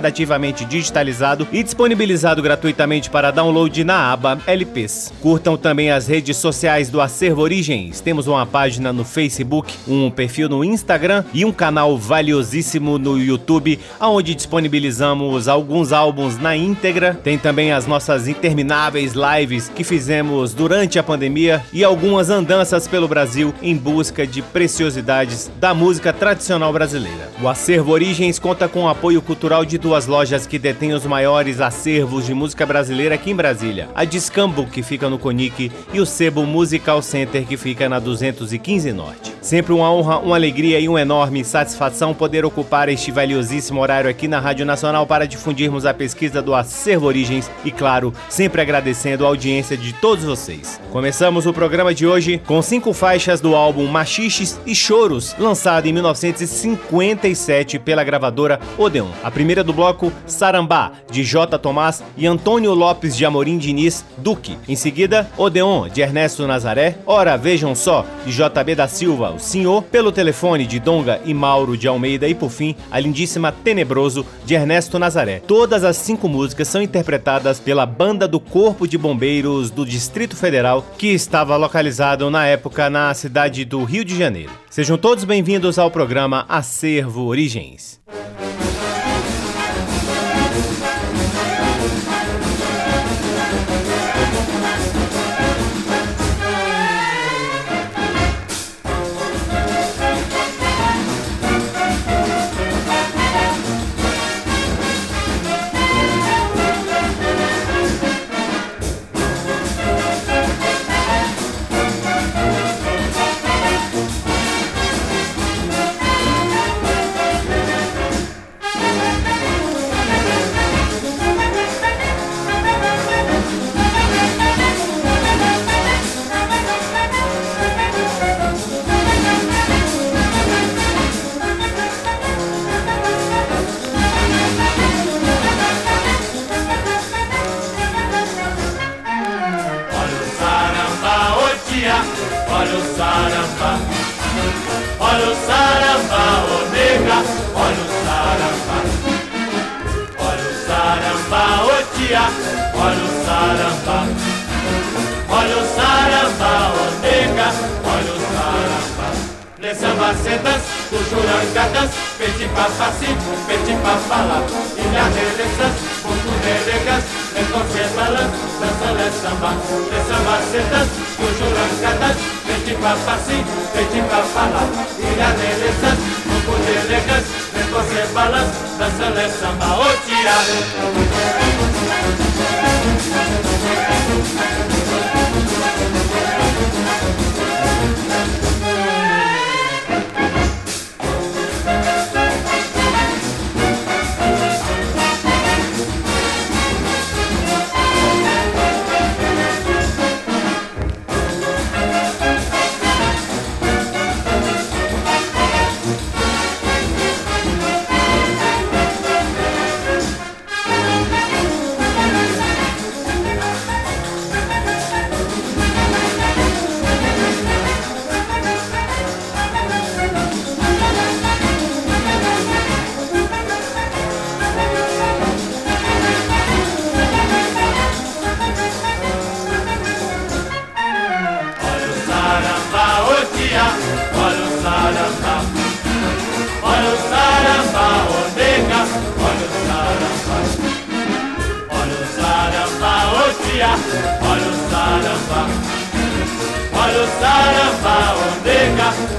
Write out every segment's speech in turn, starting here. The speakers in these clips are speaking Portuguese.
gradativamente digitalizado e disponibilizado gratuitamente para download na aba LPs. Curtam também as redes sociais do Acervo Origens. Temos uma página no Facebook, um perfil no Instagram e um canal valiosíssimo no YouTube, onde disponibilizamos alguns álbuns na íntegra. Tem também as nossas intermináveis lives que fizemos durante a pandemia e algumas andanças pelo Brasil em busca de preciosidades da música tradicional brasileira. O Acervo Origens conta com o apoio cultural de duas lojas que detêm os maiores acervos de música brasileira aqui em Brasília: a Discambo, que fica no Conic, e o Sebo Musical Center, que fica na 215 Norte. Sempre uma honra, uma alegria e uma enorme satisfação poder ocupar este valiosíssimo horário aqui na Rádio Nacional para difundirmos a pesquisa do Acervo Origens e, claro, sempre agradecendo a audiência de todos vocês. Começamos o programa de hoje com cinco faixas do álbum Machiches e Choros, lançado em 1957 pela gravadora Odeon. A primeira do bloco Sarambá, de J. Tomás e Antônio Lopes de Amorim Diniz Duque. Em seguida, Odeon, de Ernesto Nazaré. Ora, vejam só, de JB da Silva, o Senhor, pelo telefone de Donga e Mauro de Almeida. E por fim, a lindíssima Tenebroso, de Ernesto Nazaré. Todas as cinco músicas são interpretadas pela Banda do Corpo de Bombeiros do Distrito Federal, que estava localizado na época na cidade do Rio de Janeiro. Sejam todos bem-vindos ao programa Acervo Origens. dia. Olha o saramba, olha o saramba, ó nega, olha o sarambá. Les ambacetas, cujurangadas, peti papacipo, peti papalá. Ilha dereças, pouco deregas, enconcebalas, dança les é samba. Les ambacetas, cujurangadas, peti papacipo, peti papalá. Ilha dereças, pouco deregas, você balança, dançando essa samba ou tira. Bahia, olha o samba, olha o samba, onde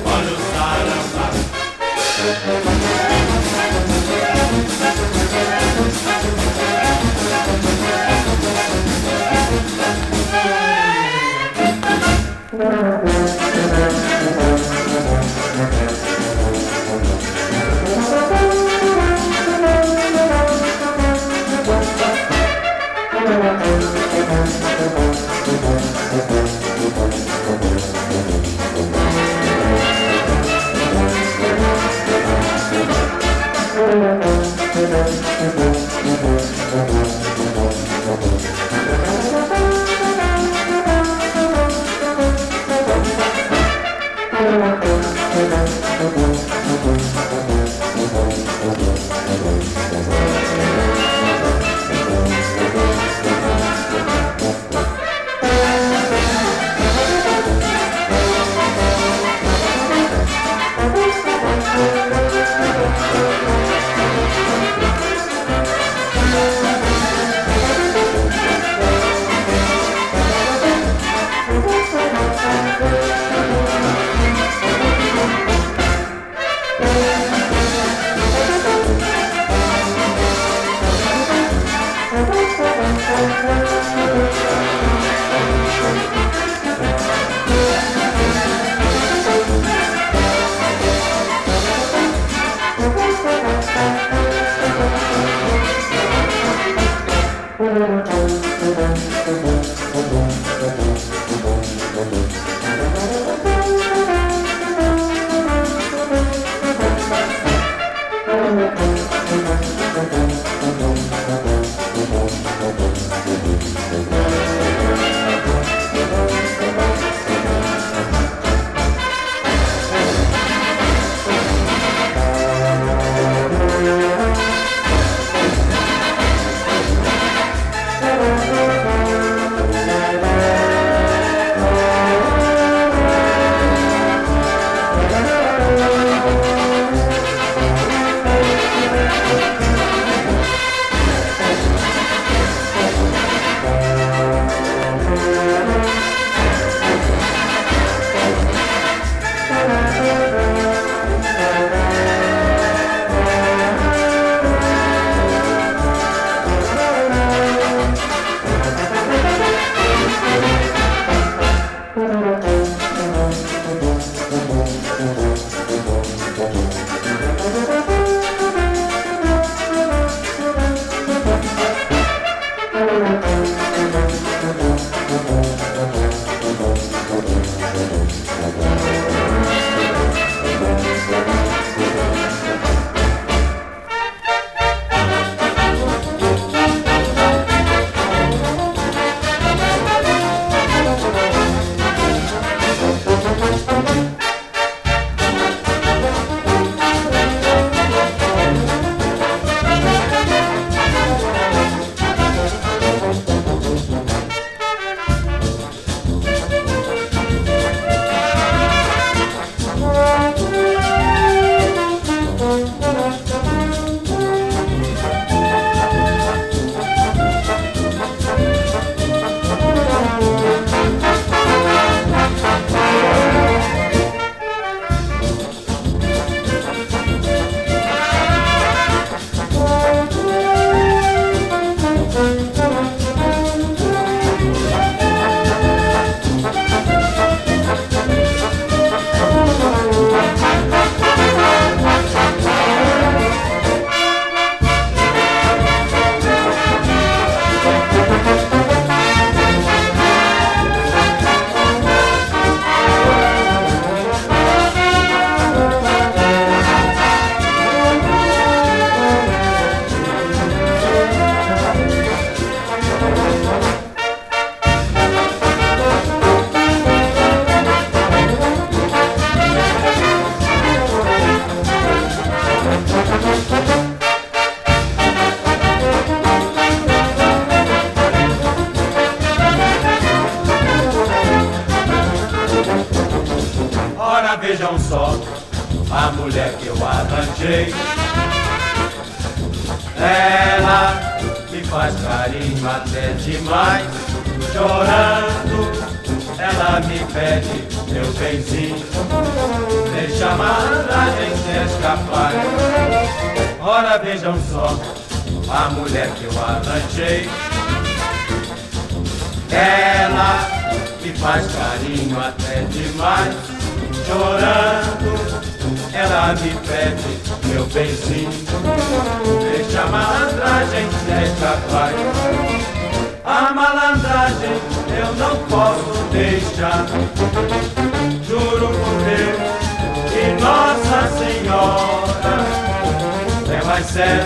quiser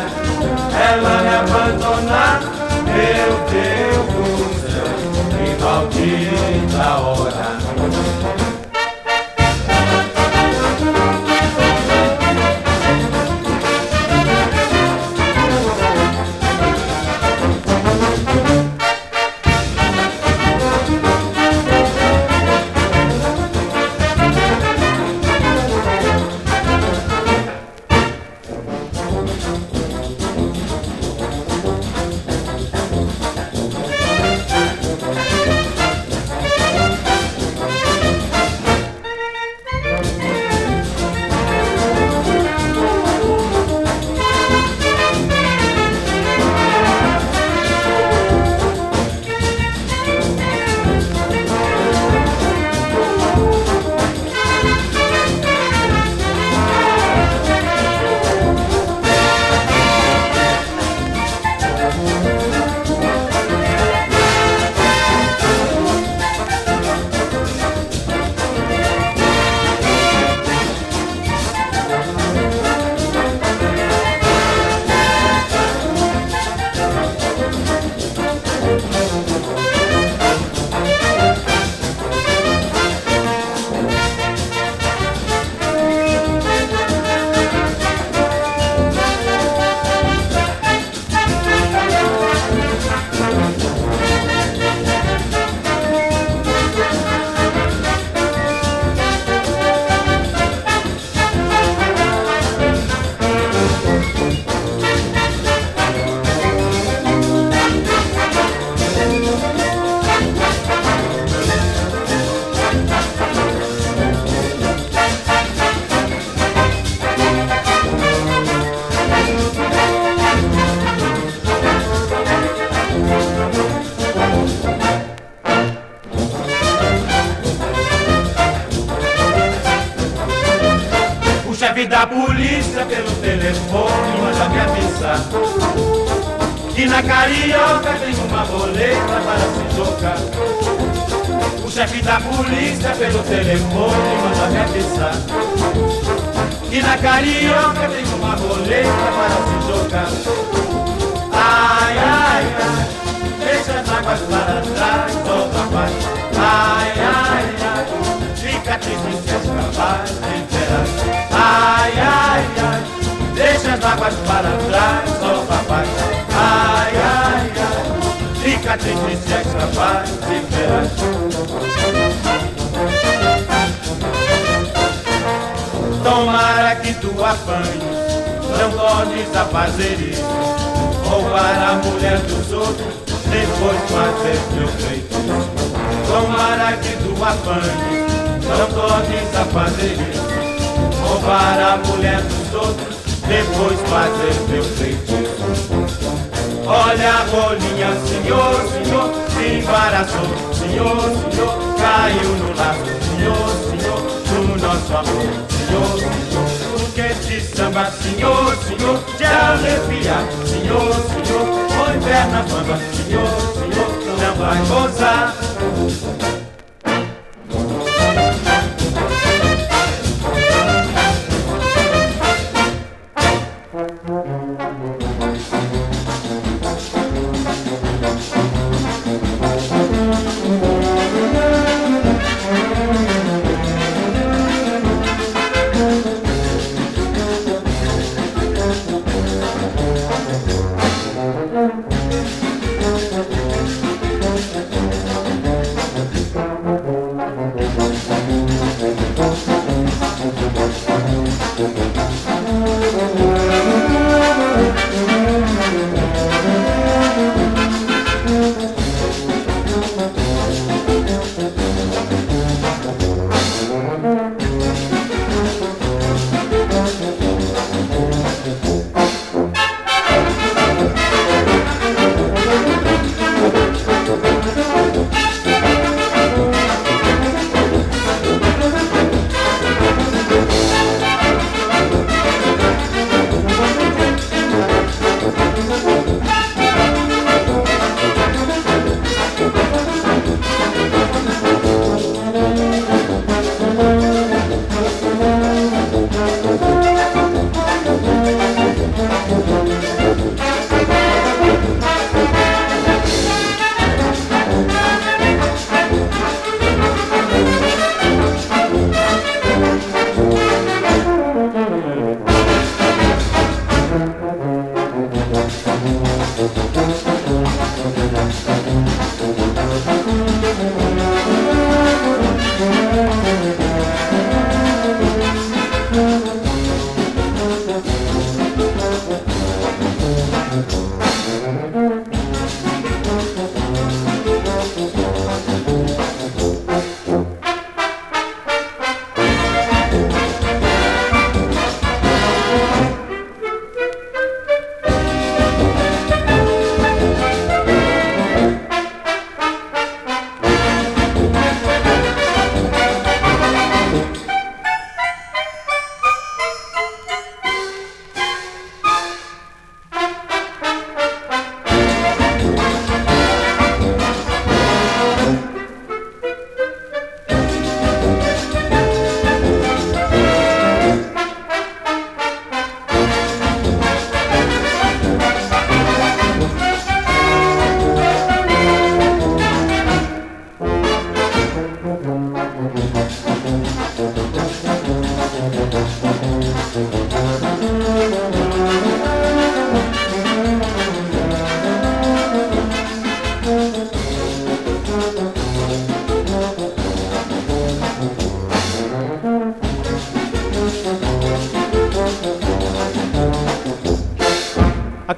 ela me abandonar. Podes a isso. Roubar a mulher dos outros, depois fazer teu feito. Tomara que tu apanhes, não podes a isso. Roubar a mulher dos outros, depois fazer teu feito. Olha a bolinha, senhor, senhor, se embaraçou, senhor, senhor, caiu no laço, senhor, senhor, do nosso amor senhor, senhor, porque te samba, senhor,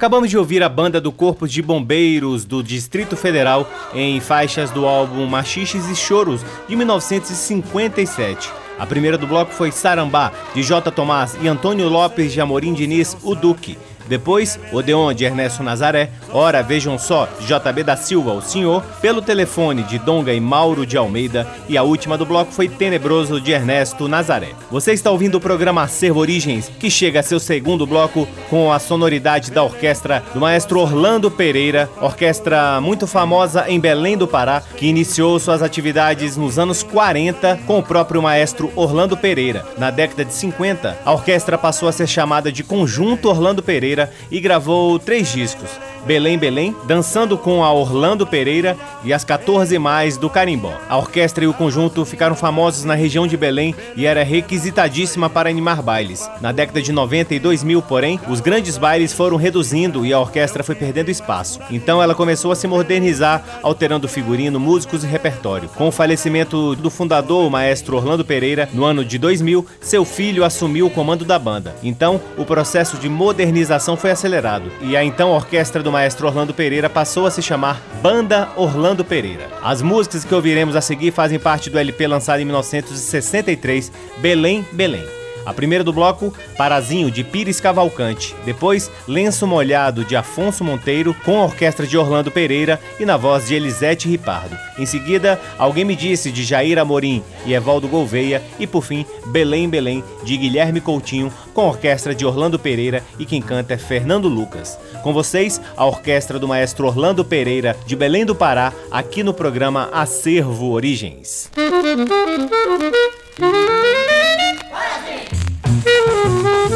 Acabamos de ouvir a banda do Corpo de Bombeiros do Distrito Federal em faixas do álbum Machiches e Choros de 1957. A primeira do bloco foi Sarambá, de J. Tomás e Antônio Lopes de Amorim Diniz, o Duque. Depois, Odeon de Ernesto Nazaré, Ora Vejam Só, JB da Silva, o Senhor, pelo telefone de Donga e Mauro de Almeida, e a última do bloco foi Tenebroso de Ernesto Nazaré. Você está ouvindo o programa Acervo Origens, que chega a seu segundo bloco com a sonoridade da orquestra do maestro Orlando Pereira, orquestra muito famosa em Belém do Pará, que iniciou suas atividades nos anos 40 com o próprio maestro Orlando Pereira. Na década de 50, a orquestra passou a ser chamada de Conjunto Orlando Pereira e gravou três discos. Belém Belém, dançando com a Orlando Pereira e as 14 mais do Carimbó. A orquestra e o conjunto ficaram famosos na região de Belém e era requisitadíssima para animar bailes. Na década de 90 e 2000, porém, os grandes bailes foram reduzindo e a orquestra foi perdendo espaço. Então ela começou a se modernizar, alterando figurino, músicos e repertório. Com o falecimento do fundador, o maestro Orlando Pereira, no ano de 2000, seu filho assumiu o comando da banda. Então, o processo de modernização foi acelerado e a então orquestra do maestro Orlando Pereira passou a se chamar Banda Orlando Pereira. As músicas que ouviremos a seguir fazem parte do LP lançado em 1963, Belém, Belém. A primeira do bloco, Parazinho, de Pires Cavalcante. Depois, Lenço Molhado, de Afonso Monteiro, com a orquestra de Orlando Pereira e na voz de Elisete Ripardo. Em seguida, Alguém Me Disse, de Jair Amorim e Evaldo Gouveia. E por fim, Belém Belém, de Guilherme Coutinho, com a orquestra de Orlando Pereira e quem canta é Fernando Lucas. Com vocês, a orquestra do maestro Orlando Pereira, de Belém do Pará, aqui no programa Acervo Origens. já Thank you.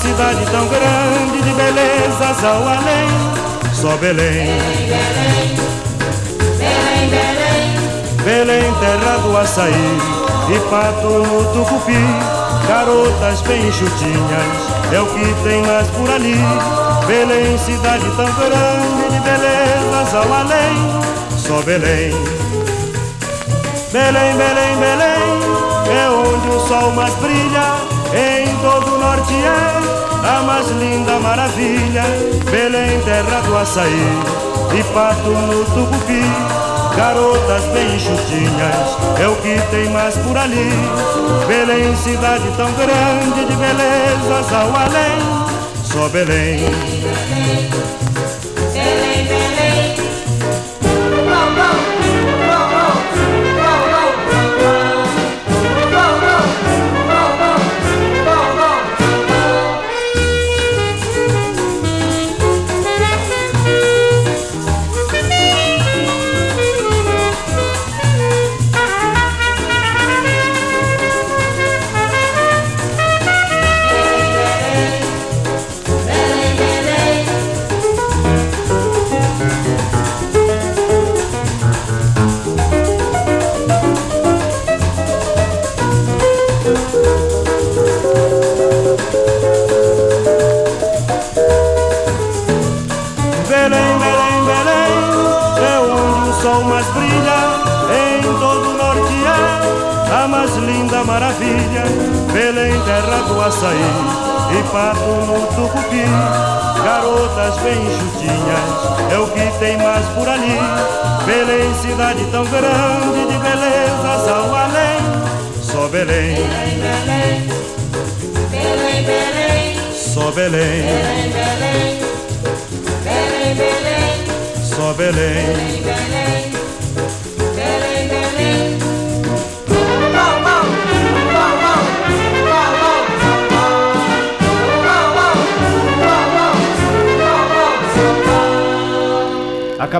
Cidade tão grande, de belezas ao além. Só Belém. Belém, terra do açaí e pato no tucupi. Garotas bem enxutinhas, é o que tem mais por ali. Belém, cidade tão grande, de belezas ao além. Só Belém. Belém, Belém, Belém, é onde o sol mais brilha, em todo o norte é a mais linda maravilha. Belém, terra do açaí e pato no tucupi. Garotas bem enxutinhas, é o que tem mais por ali. Belém, cidade tão grande, de belezas ao além. Só Belém. Belém, Belém.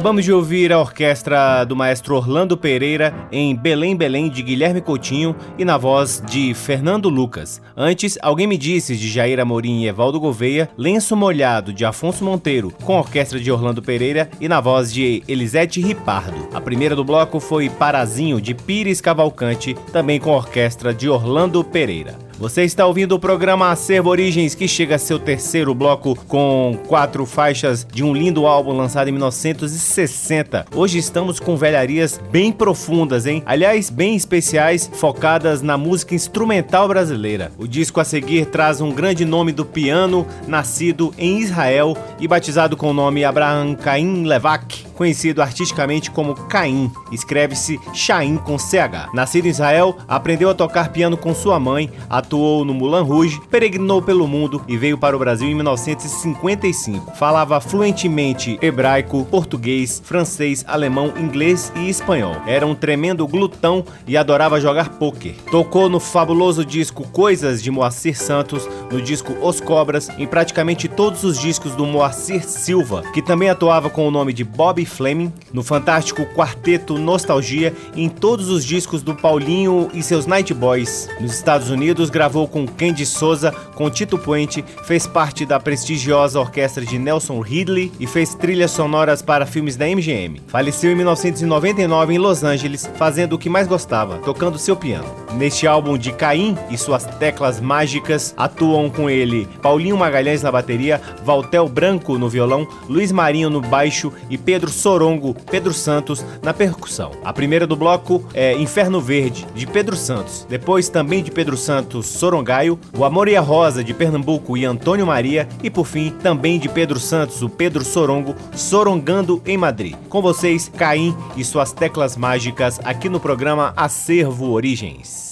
Acabamos de ouvir a orquestra do maestro Orlando Pereira em Belém Belém de Guilherme Coutinho e na voz de Fernando Lucas. Antes, Alguém Me Disse de Jair Amorim e Evaldo Gouveia, Lenço Molhado de Afonso Monteiro com a orquestra de Orlando Pereira e na voz de Elisete Ripardo. A primeira do bloco foi Parazinho de Pires Cavalcante, também com a orquestra de Orlando Pereira. Você está ouvindo o programa Acervo Origens, que chega a seu terceiro bloco com quatro faixas de um lindo álbum lançado em 1960. Hoje estamos com velharias bem profundas, hein? Aliás, bem especiais, focadas na música instrumental brasileira. O disco a seguir traz um grande nome do piano, nascido em Israel e batizado com o nome Abraham Caim Levak conhecido artisticamente como Caim. Escreve-se Chaim com CH. Nascido em Israel, aprendeu a tocar piano com sua mãe, atuou no Moulin Rouge, peregrinou pelo mundo e veio para o Brasil em 1955. Falava fluentemente hebraico, português, francês, alemão, inglês e espanhol. Era um tremendo glutão e adorava jogar pôquer. Tocou no fabuloso disco Coisas de Moacir Santos, no disco Os Cobras, em praticamente todos os discos do Moacir Silva, que também atuava com o nome de Bob Fleming, no fantástico quarteto Nostalgia em todos os discos do Paulinho e seus Night Boys. Nos Estados Unidos, gravou com Candy Souza, com Tito Puente, fez parte da prestigiosa orquestra de Nelson Ridley e fez trilhas sonoras para filmes da MGM. Faleceu em 1999 em Los Angeles, fazendo o que mais gostava, tocando seu piano. Neste álbum de Caim e suas teclas mágicas, atuam com ele Paulinho Magalhães na bateria, Valtel Branco no violão, Luiz Marinho no baixo e Pedro Sorongo, Pedro Santos na percussão. A primeira do bloco é Inferno Verde, de Pedro Santos. Depois, também de Pedro Santos, Sorongaio, O Amor e a Rosa, de Pernambuco e Antônio Maria. E por fim, também de Pedro Santos, o Pedro Sorongo, Sorongando em Madrid. Com vocês, Caim e suas teclas mágicas aqui no programa Acervo Origens.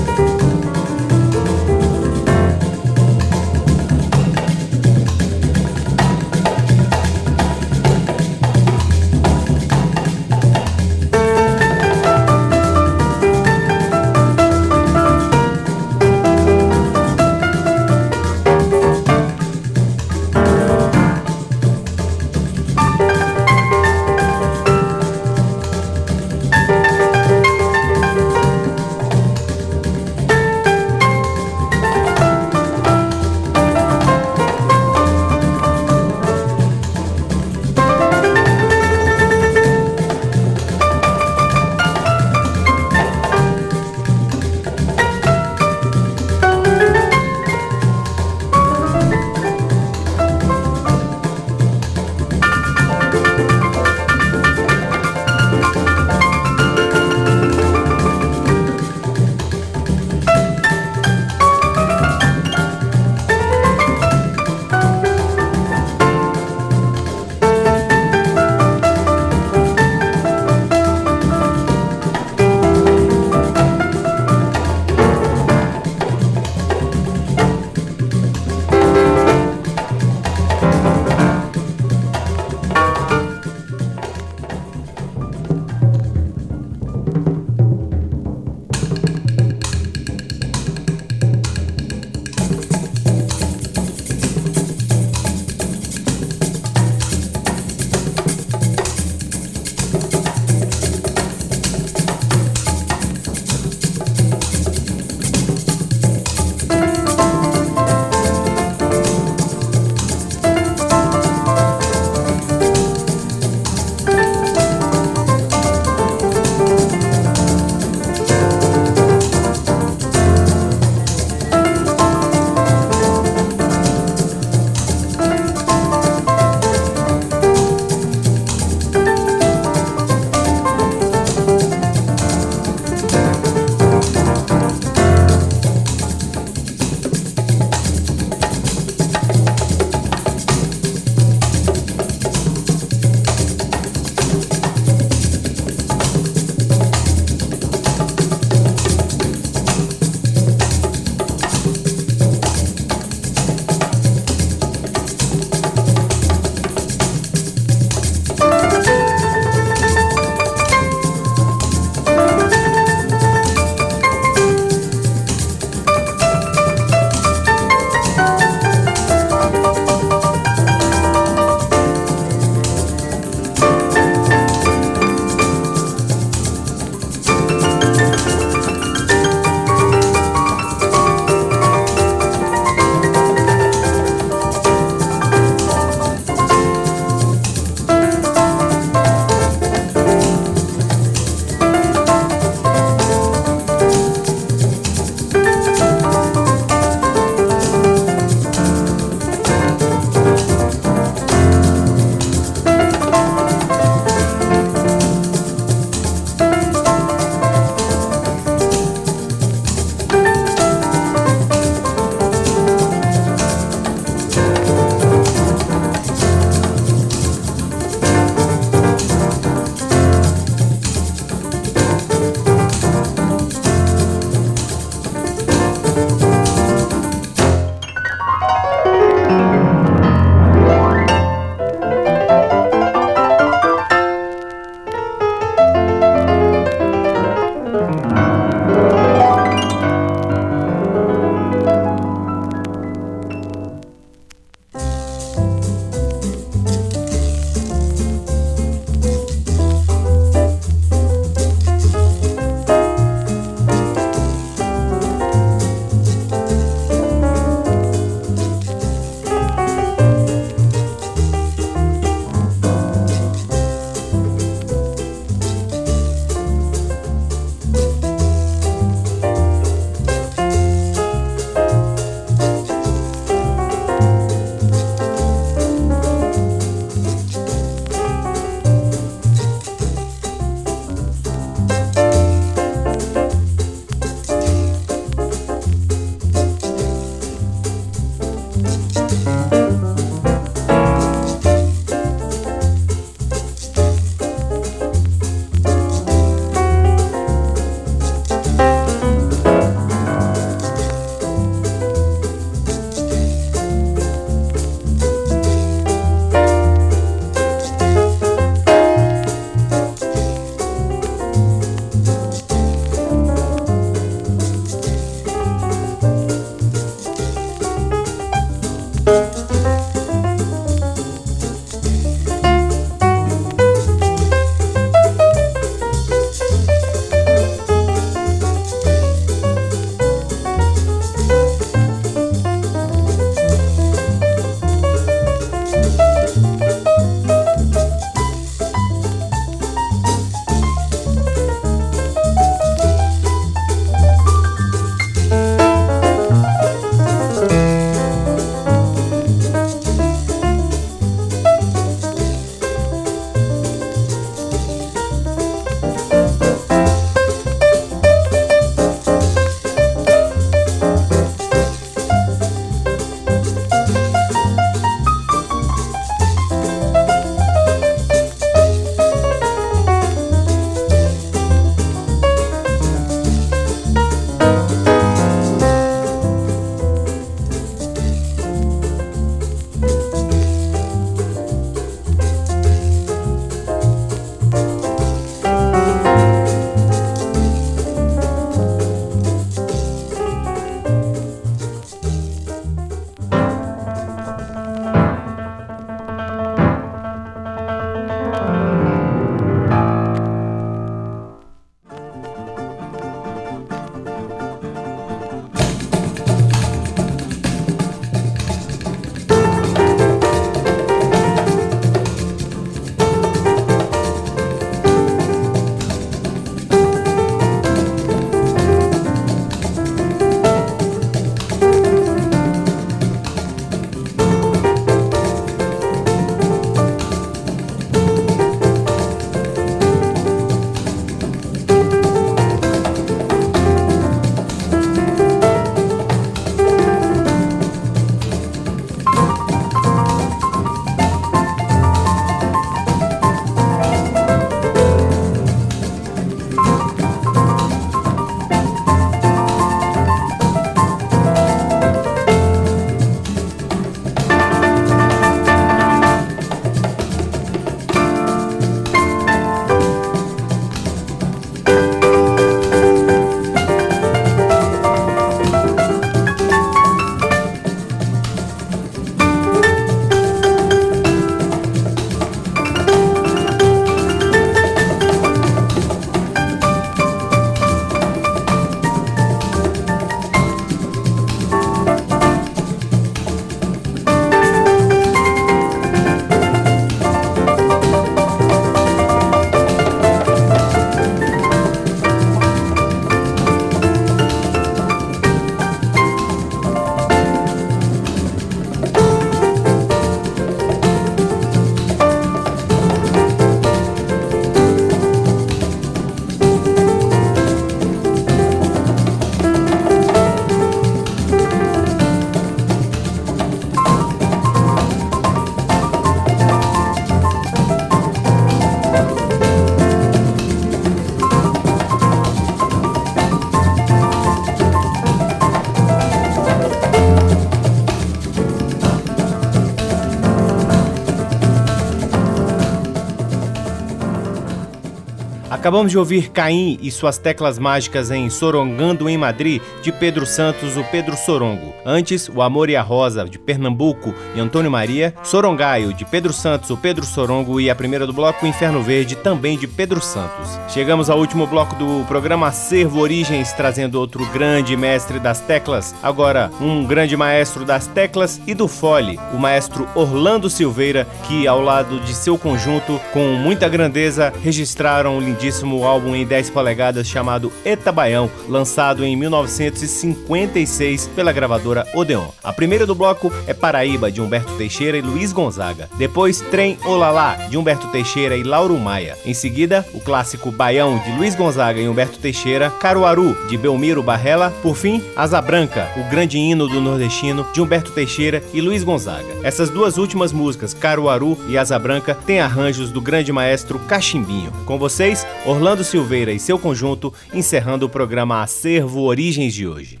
Acabamos de ouvir Caim e suas teclas mágicas em Sorongando em Madrid, de Pedro Santos, o Pedro Sorongo. Antes, O Amor e a Rosa, de Pernambuco e Antônio Maria. Sorongaio, de Pedro Santos, o Pedro Sorongo. E a primeira do bloco, Inferno Verde, também de Pedro Santos. Chegamos ao último bloco do programa Acervo Origens, trazendo outro grande mestre das teclas. Agora, um grande maestro das teclas e do fole, o maestro Orlando Silveira, que ao lado de seu conjunto, com muita grandeza, registraram um lindíssimo álbum em 10 polegadas chamado Etabaião, lançado em 1956 pela gravadora Odeon. A primeira do bloco é Paraíba, de Humberto Teixeira e Luiz Gonzaga. Depois, Trem Olalá, de Humberto Teixeira e Lauro Maia. Em seguida, o clássico Baião, de Luiz Gonzaga e Humberto Teixeira, Caruaru, de Belmiro Barrela. Por fim, Asa Branca, o grande hino do nordestino, de Humberto Teixeira e Luiz Gonzaga. Essas duas últimas músicas, Caruaru e Asa Branca, têm arranjos do grande maestro Cachimbinho. Com vocês, Orlando Silveira e seu conjunto, encerrando o programa Acervo Origens de hoje.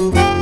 Thank you.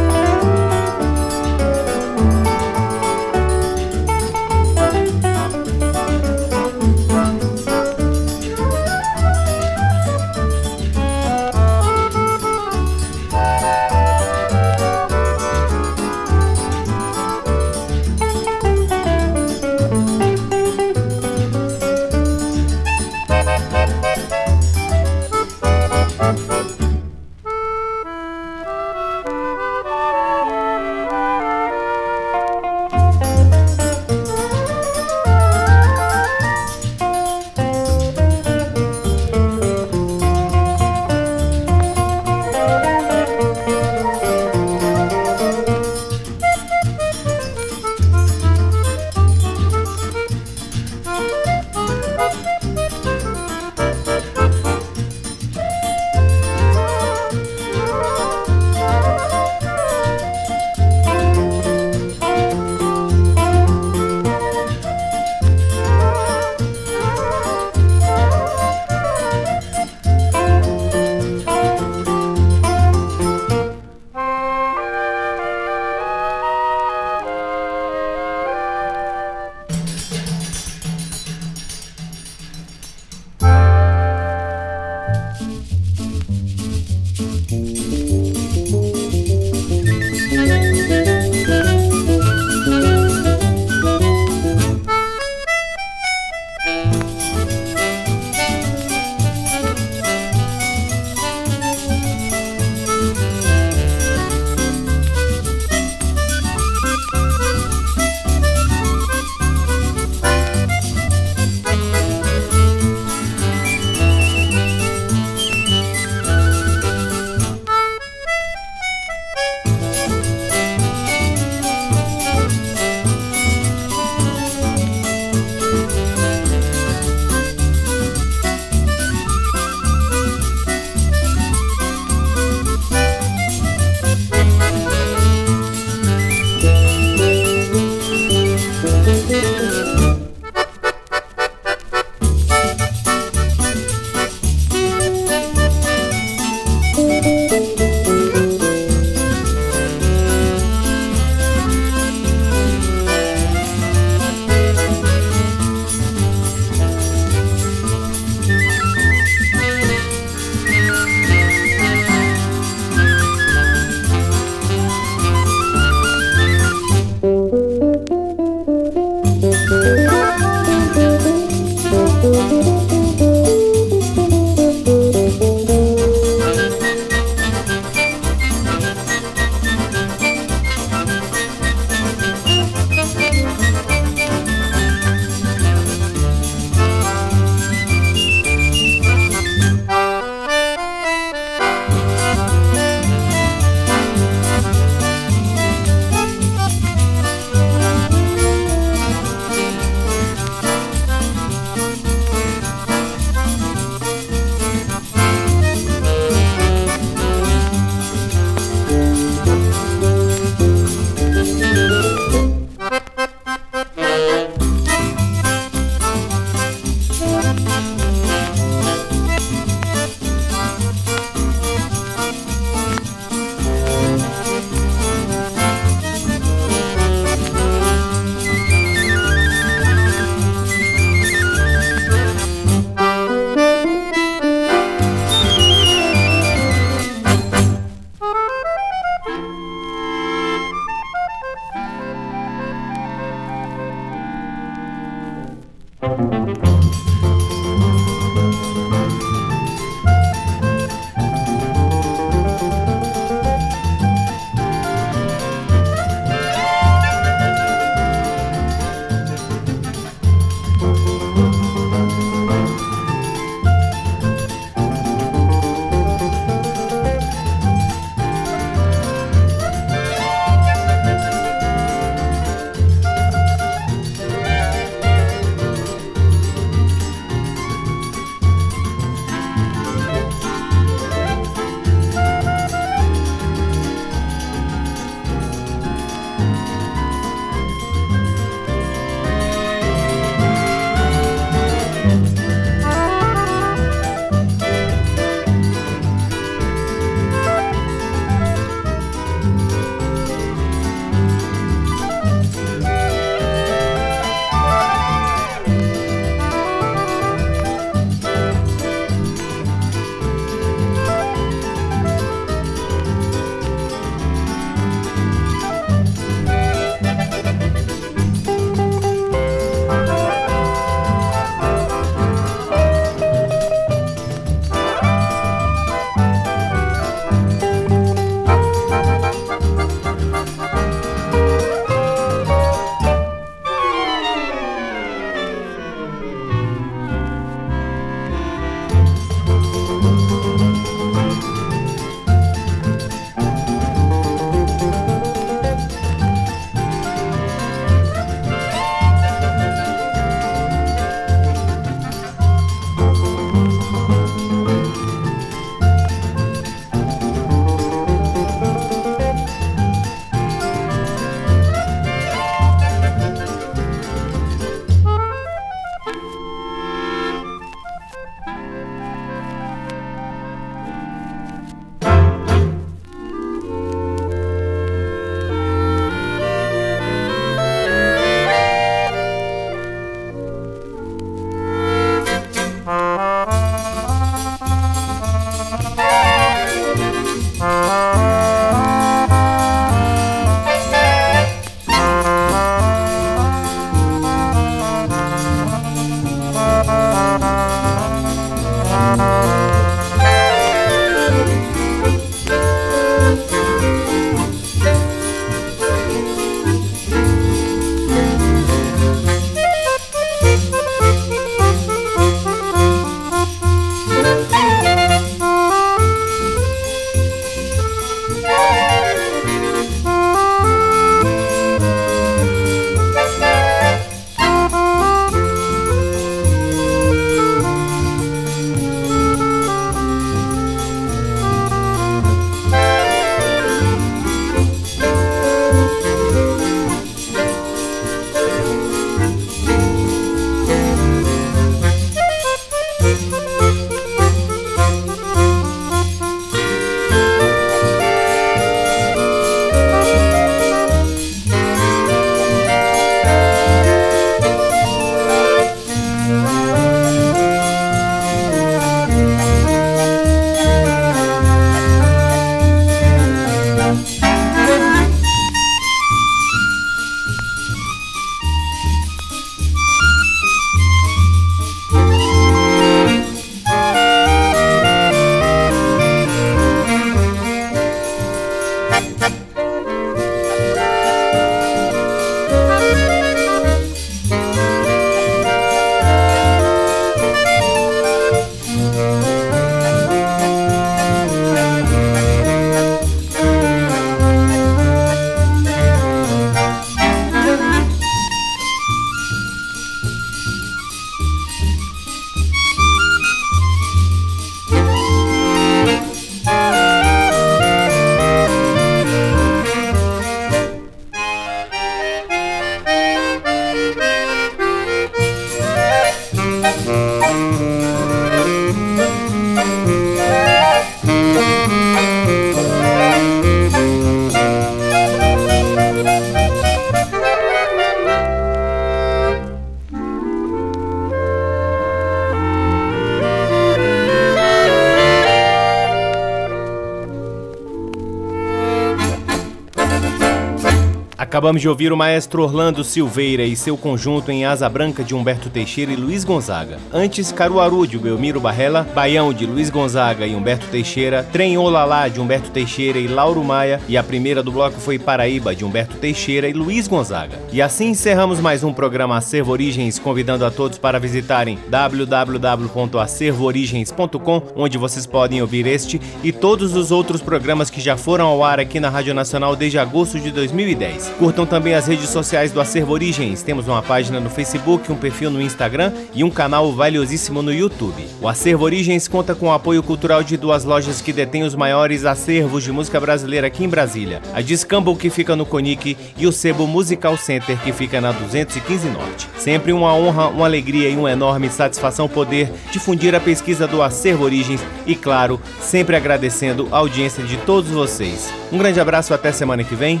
Acabamos de ouvir o maestro Orlando Silveira e seu conjunto em Asa Branca de Humberto Teixeira e Luiz Gonzaga. Antes, Caruaru de Belmiro Barrela, Baião de Luiz Gonzaga e Humberto Teixeira, Trem Olalá de Humberto Teixeira e Lauro Maia, e a primeira do bloco foi Paraíba de Humberto Teixeira e Luiz Gonzaga. E assim encerramos mais um programa Acervo Origens, convidando a todos para visitarem www.acervoorigens.com, onde vocês podem ouvir este e todos os outros programas que já foram ao ar aqui na Rádio Nacional desde agosto de 2010. Curtam também as redes sociais do Acervo Origens. Temos uma página no Facebook, um perfil no Instagram e um canal valiosíssimo no YouTube. O Acervo Origens conta com o apoio cultural de duas lojas que detêm os maiores acervos de música brasileira aqui em Brasília: a Discamble, que fica no Conic, e o Sebo Musical Center, que fica na 215 Norte. Sempre uma honra, uma alegria e uma enorme satisfação poder difundir a pesquisa do Acervo Origens e, claro, sempre agradecendo a audiência de todos vocês. Um grande abraço até semana que vem.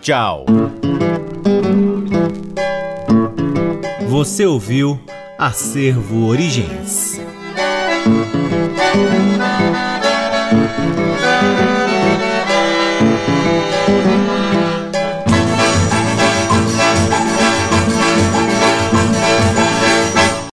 Tchau. Você ouviu Acervo Origens.